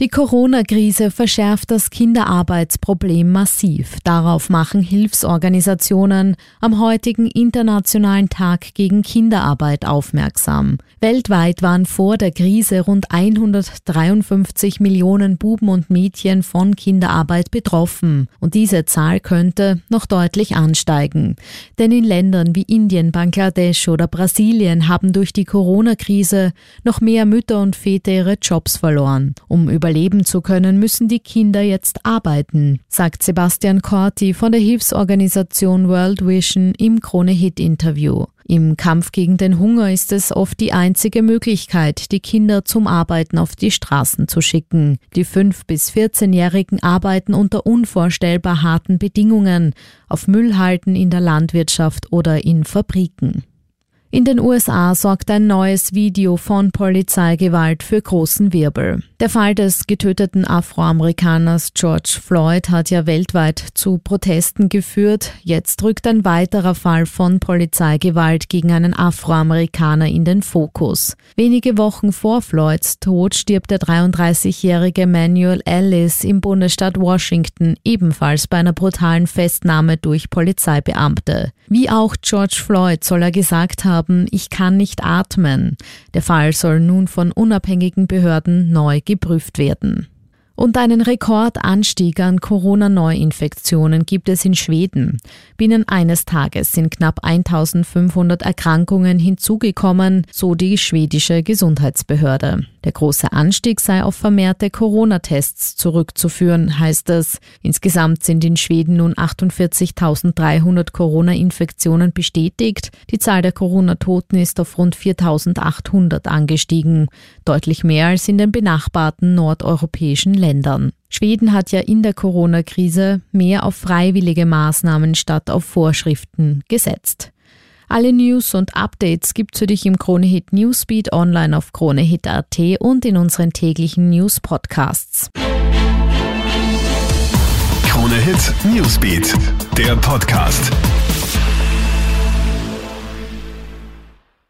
Die Corona-Krise verschärft das Kinderarbeitsproblem massiv. Darauf machen Hilfsorganisationen am heutigen Internationalen Tag gegen Kinderarbeit aufmerksam. Weltweit waren vor der Krise rund 153 Millionen Buben und Mädchen von Kinderarbeit betroffen. Und diese Zahl könnte noch deutlich ansteigen. Denn in Ländern wie Indien, Bangladesch oder Brasilien haben durch die Corona-Krise noch mehr Mütter und Väter ihre Jobs verloren. Um überleben zu können, müssen die Kinder jetzt arbeiten, sagt Sebastian Corti von der Hilfsorganisation World Vision im Krone-Hit-Interview. Im Kampf gegen den Hunger ist es oft die einzige Möglichkeit, die Kinder zum Arbeiten auf die Straßen zu schicken. Die 5- bis 14-Jährigen arbeiten unter unvorstellbar harten Bedingungen, auf Müllhalten in der Landwirtschaft oder in Fabriken. In den USA sorgt ein neues Video von Polizeigewalt für großen Wirbel. Der Fall des getöteten Afroamerikaners George Floyd hat ja weltweit zu Protesten geführt. Jetzt rückt ein weiterer Fall von Polizeigewalt gegen einen Afroamerikaner in den Fokus. Wenige Wochen vor Floyds Tod stirbt der 33-jährige Manuel Ellis im Bundesstaat Washington ebenfalls bei einer brutalen Festnahme durch Polizeibeamte. Wie auch George Floyd soll er gesagt haben, haben, ich kann nicht atmen. Der Fall soll nun von unabhängigen Behörden neu geprüft werden. Und einen Rekordanstieg an Corona-Neuinfektionen gibt es in Schweden. Binnen eines Tages sind knapp 1500 Erkrankungen hinzugekommen, so die schwedische Gesundheitsbehörde. Der große Anstieg sei auf vermehrte Corona-Tests zurückzuführen, heißt es. Insgesamt sind in Schweden nun 48.300 Corona-Infektionen bestätigt. Die Zahl der Corona-Toten ist auf rund 4.800 angestiegen, deutlich mehr als in den benachbarten nordeuropäischen Ländern. Schweden hat ja in der Corona-Krise mehr auf freiwillige Maßnahmen statt auf Vorschriften gesetzt. Alle News und Updates gibt's für dich im Kronehit Newsbeat online auf kronehit.at und in unseren täglichen News Podcasts. Kronehit Newsbeat, der Podcast.